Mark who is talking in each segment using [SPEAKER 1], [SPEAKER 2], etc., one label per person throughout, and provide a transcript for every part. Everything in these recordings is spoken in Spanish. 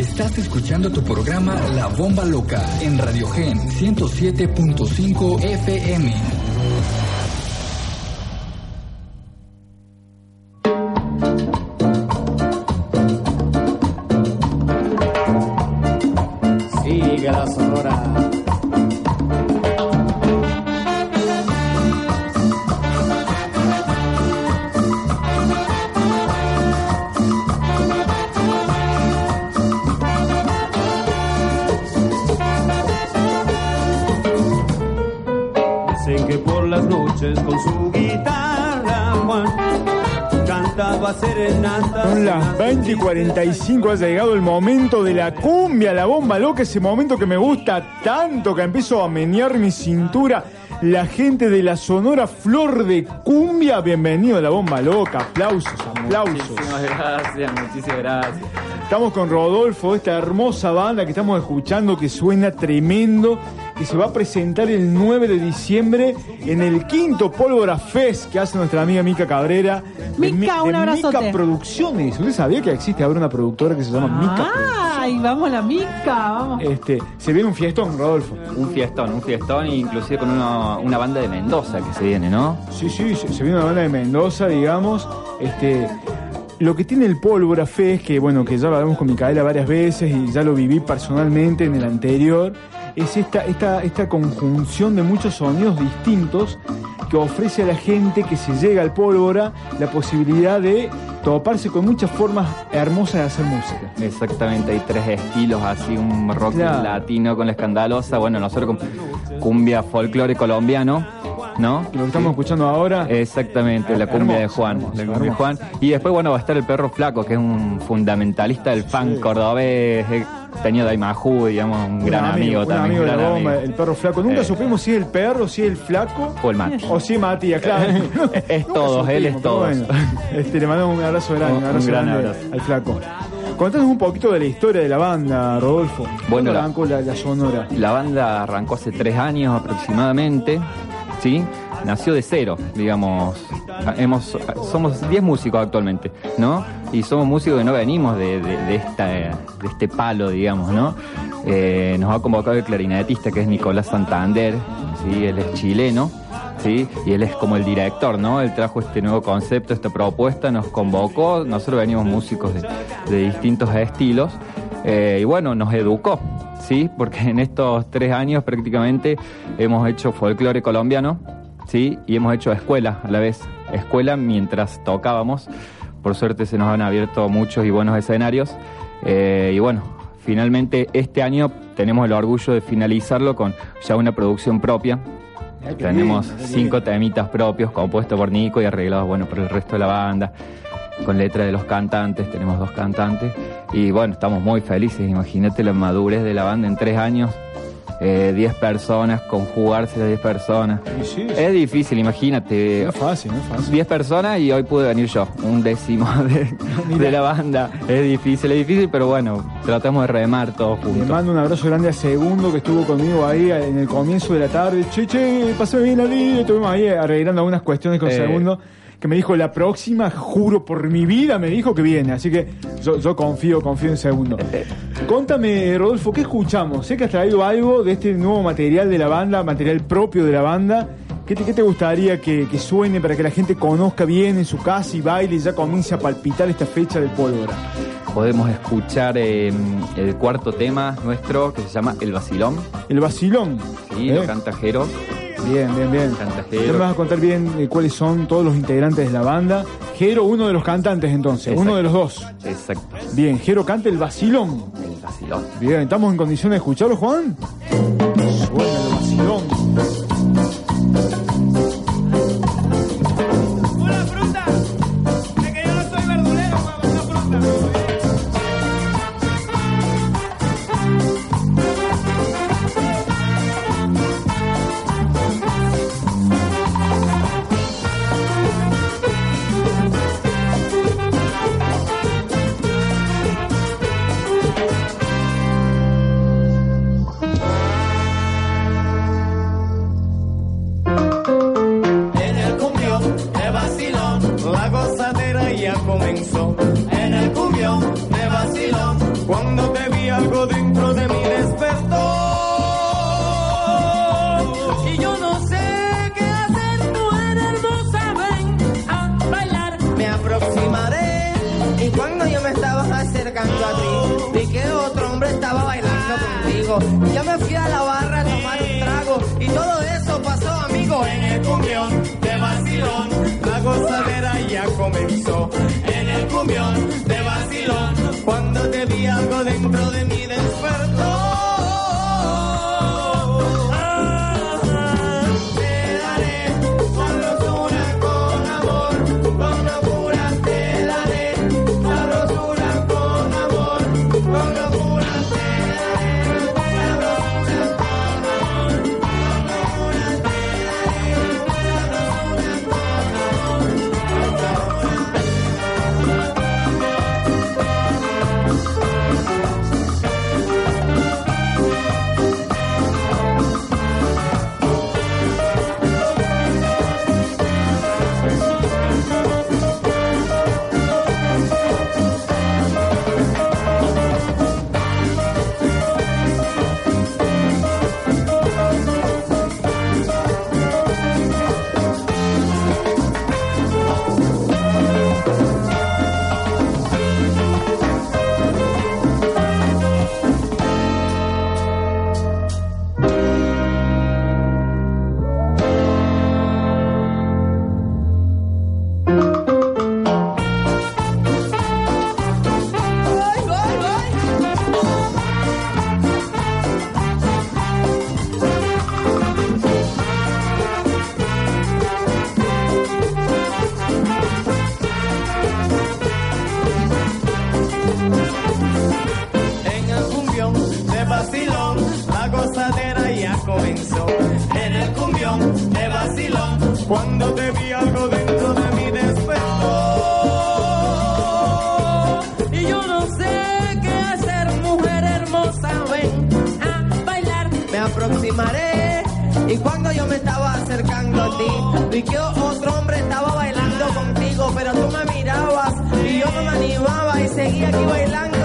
[SPEAKER 1] Estás escuchando tu programa La Bomba Loca en Radio Gen 107.5 FM.
[SPEAKER 2] Sigue la sonora.
[SPEAKER 3] Noches con su guitarra Juan cantaba serenata.
[SPEAKER 4] Son las 20 y 45, ha llegado el momento de la cumbia, la bomba loca, ese momento que me gusta tanto, que empiezo a menear mi cintura. La gente de la Sonora Flor de Cumbia, bienvenido a la bomba loca, aplausos, aplausos.
[SPEAKER 2] Muchísimas gracias, muchísimas gracias.
[SPEAKER 4] Estamos con Rodolfo, esta hermosa banda que estamos escuchando que suena tremendo, que se va a presentar el 9 de diciembre en el quinto Pólvora Fest que hace nuestra amiga Mica Cabrera.
[SPEAKER 5] Mica,
[SPEAKER 4] Mi-
[SPEAKER 5] un abrazote.
[SPEAKER 4] Mica Producciones. ¿Usted sabía que existe ahora una productora que se llama Mica
[SPEAKER 5] Ay, vamos la mica, vamos.
[SPEAKER 4] Este, se viene un fiestón, Rodolfo.
[SPEAKER 2] Un fiestón, un fiestón, inclusive con una, una banda de Mendoza que se viene, ¿no?
[SPEAKER 4] Sí, sí, se, se viene una banda de Mendoza, digamos. Este, lo que tiene el Pólvora Fest, que bueno, que ya lo hablamos con Micaela varias veces y ya lo viví personalmente en el anterior, es esta, esta, esta conjunción de muchos sonidos distintos que ofrece a la gente que se llega al Pólvora la posibilidad de toparse con muchas formas hermosas de hacer música.
[SPEAKER 2] Exactamente, hay tres estilos, así un rock
[SPEAKER 4] Claro.
[SPEAKER 2] latino con la escandalosa, bueno, nosotros con cumbia folclore colombiano, ¿no?
[SPEAKER 4] Lo que estamos escuchando ahora,
[SPEAKER 2] Exactamente, la cumbia de Juan,
[SPEAKER 4] hermoso,
[SPEAKER 2] la cumbia de Juan. Y después, bueno, va a estar el perro flaco, que es un fundamentalista del fan cordobés, eh, tenido de Aymajú, digamos, un gran amigo,
[SPEAKER 4] un
[SPEAKER 2] también.
[SPEAKER 4] amigo de la bomba,
[SPEAKER 2] amigo.
[SPEAKER 4] el perro flaco. Nunca
[SPEAKER 2] Eh.
[SPEAKER 4] supimos si es el perro, si es el flaco.
[SPEAKER 2] O el Mati.
[SPEAKER 4] O sí, Matías, claro.
[SPEAKER 2] Es
[SPEAKER 4] Nunca
[SPEAKER 2] todos, él es todos.
[SPEAKER 4] bueno. Este, le mandamos un abrazo grande, un
[SPEAKER 2] Un gran
[SPEAKER 4] grande
[SPEAKER 2] abrazo.
[SPEAKER 4] al flaco. Contanos un poquito de la historia de la banda, Rodolfo.
[SPEAKER 2] Bueno,
[SPEAKER 4] ¿Cuándo
[SPEAKER 2] la-
[SPEAKER 4] arrancó la, la sonora?
[SPEAKER 2] La banda arrancó hace tres años aproximadamente, ¿sí? Nació de cero, digamos. Hemos, somos 10 músicos actualmente, ¿no? Y somos músicos que no venimos de, esta, de este palo, digamos, ¿no? Eh, nos ha convocado el clarinetista que es Nicolás Santander, ¿sí? Él es chileno, ¿sí? Y él es como el director, ¿no? Él trajo este nuevo concepto, esta propuesta, nos convocó, nosotros venimos músicos de, de distintos estilos, eh, y bueno, nos educó, ¿sí? Porque en estos tres años prácticamente hemos hecho folclore colombiano, ¿sí? Y hemos hecho escuela a la vez, escuela mientras tocábamos. Por suerte se nos han abierto muchos y buenos escenarios. Eh, y bueno, finalmente este año tenemos el orgullo de finalizarlo con ya una producción propia. Tenemos cinco temitas propios compuestos por Nico y arreglados bueno por el resto de la banda con letra de los cantantes, tenemos dos cantantes y bueno, estamos muy felices, imagínate la madurez de la banda en tres años, eh, 10 personas, conjugarse las 10 personas.
[SPEAKER 4] Y sí, sí,
[SPEAKER 2] Es difícil, imagínate,
[SPEAKER 4] no es fácil, no es fácil.
[SPEAKER 2] 10 personas y hoy pude venir yo, un décimo de, de la banda. Es difícil, es difícil, pero bueno, tratamos de remar todos
[SPEAKER 4] Le
[SPEAKER 2] juntos.
[SPEAKER 4] mando un abrazo grande a Segundo que estuvo conmigo ahí en el comienzo de la tarde. Che, che, pasé bien la vida. Estuvimos ahí arreglando algunas cuestiones con
[SPEAKER 2] Eh.
[SPEAKER 4] Segundo. Que me dijo, la próxima, juro por mi vida, me dijo que viene. Así que yo, yo confío, confío en Segundo. Contame, Rodolfo, ¿qué escuchamos? Sé que has traído algo de este nuevo material de la banda, material propio de la banda. ¿Qué te, qué te gustaría que, que suene para que la gente conozca bien en su casa y baile y ya comience a palpitar esta fecha del pólvora?
[SPEAKER 2] Podemos escuchar eh, el cuarto tema nuestro que se llama El Vacilón.
[SPEAKER 4] El vacilón.
[SPEAKER 2] Sí,
[SPEAKER 4] ¿Eh?
[SPEAKER 2] lo canta Jero.
[SPEAKER 4] Bien, bien, bien.
[SPEAKER 2] Canta
[SPEAKER 4] Ya me vas a contar bien eh, cuáles son todos los integrantes de la banda. Jero, uno de los cantantes entonces,
[SPEAKER 2] Exacto.
[SPEAKER 4] uno de los dos.
[SPEAKER 2] Exacto.
[SPEAKER 4] Bien, Jero canta el vacilón.
[SPEAKER 2] El Vacilón.
[SPEAKER 4] Bien, ¿estamos en condiciones de escucharlo, Juan? Suena
[SPEAKER 6] cuando yo me estaba acercando a ti, vi que otro hombre estaba bailando contigo. Y yo me fui a la barra a tomar un trago. Y todo eso pasó, amigo, en el cumbión de vacilón. La gozadera ya comenzó. En el cumbión de vacilón. Cuando te vi algo dentro de mí despertó. Y cuando yo me estaba acercando a ti, vi que otro hombre estaba bailando contigo, pero tú me mirabas y yo me animaba y seguía aquí bailando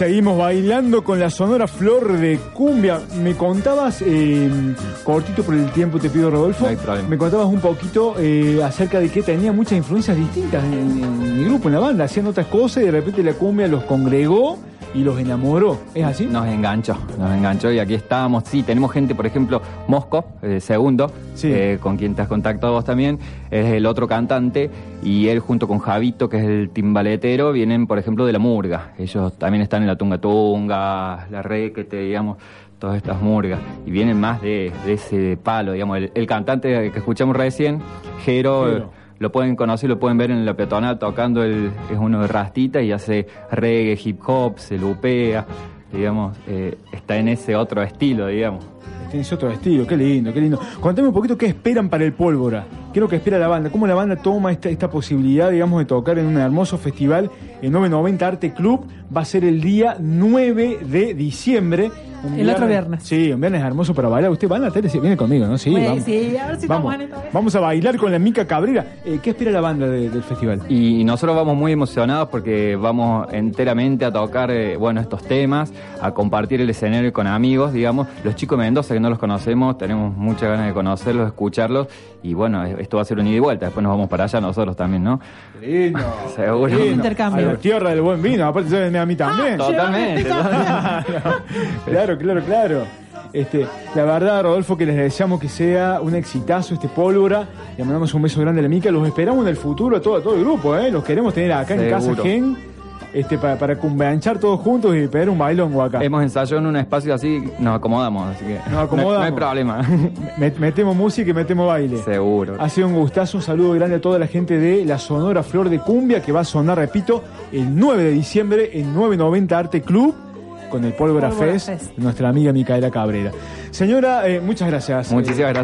[SPEAKER 4] Seguimos bailando con la sonora flor de cumbia. Me contabas, eh, cortito por el tiempo te pido Rodolfo,
[SPEAKER 2] No
[SPEAKER 4] me contabas un poquito eh, acerca de que tenía muchas influencias distintas en, en mi grupo, en la banda. Hacían otras cosas y de repente la cumbia los congregó y los enamoró. ¿Es así?
[SPEAKER 2] Nos enganchó, nos enganchó y aquí estábamos. Sí, tenemos gente, por ejemplo, Mosco, eh, segundo,
[SPEAKER 4] Sí.
[SPEAKER 2] eh, con quien te has contactado vos también, es el otro cantante y él junto con Javito, que es el timbaletero, vienen, por ejemplo, de la murga. Ellos también están en la tunga tunga, la requete, digamos, todas estas murgas y vienen más de, de ese palo, digamos. El, el cantante que escuchamos recién, Jero,
[SPEAKER 4] Jero.
[SPEAKER 2] lo pueden conocer, lo pueden ver en la peatonal tocando, el, es uno de rastita y hace reggae, hip hop, se lupea, digamos, eh, está en ese otro estilo, digamos.
[SPEAKER 4] Tienes otro estilo, qué lindo, qué lindo. Contame un poquito qué esperan para el Pólvora. ¿Qué es lo que espera la banda? ¿Cómo la banda toma esta, posibilidad, digamos, de tocar en un hermoso festival? El 990 Arte Club va a ser el día 9 de diciembre. Un
[SPEAKER 5] El otro viernes.
[SPEAKER 4] Sí, un viernes hermoso para bailar. Usted va a la tele, sí, viene conmigo, ¿no? Sí, vamos.
[SPEAKER 5] sí, a ver si
[SPEAKER 4] vamos.
[SPEAKER 5] estamos en esta vez.
[SPEAKER 4] Vamos a bailar con la Mica Cabrera. Eh, ¿Qué espera la banda de- del festival?
[SPEAKER 2] Y nosotros vamos muy emocionados porque vamos enteramente a tocar, eh, bueno, estos temas, a compartir el escenario con amigos, digamos. Los chicos de Mendoza que no los conocemos, tenemos muchas ganas de conocerlos, escucharlos. Y bueno, esto va a ser un ida y vuelta. Después nos vamos para allá nosotros también, ¿no?
[SPEAKER 4] Lindo.
[SPEAKER 2] Seguro.
[SPEAKER 4] Lindo.
[SPEAKER 5] Intercambio.
[SPEAKER 4] A la tierra del buen vino. Aparte, a mí también.
[SPEAKER 2] Totalmente.
[SPEAKER 4] claro, claro, claro. Este, la verdad, Rodolfo, que les deseamos que sea un exitazo este pólvora. Le mandamos un beso grande a la mica. Los esperamos en el futuro a todo, a todo el grupo, ¿eh? Los queremos tener acá en Casa. Gen. este, para, para cumbeanchar todos juntos y pegar un bailongo acá.
[SPEAKER 2] Hemos ensayado en un espacio así, nos acomodamos, así que
[SPEAKER 4] Nos
[SPEAKER 2] no
[SPEAKER 4] acomodamos.
[SPEAKER 2] No, hay problema.
[SPEAKER 4] Me- metemos música y metemos baile.
[SPEAKER 2] Seguro.
[SPEAKER 4] Ha sido un gustazo, un saludo grande a toda la gente de la Sonora Flor de Cumbia que va a sonar, repito, el 9 de diciembre en 990 Arte Club con el Pólvora,
[SPEAKER 5] Pólvora
[SPEAKER 4] Fest,
[SPEAKER 5] Fest.
[SPEAKER 4] de nuestra amiga Micaela Cabrera. Señora, eh, muchas gracias.
[SPEAKER 2] Muchísimas gracias.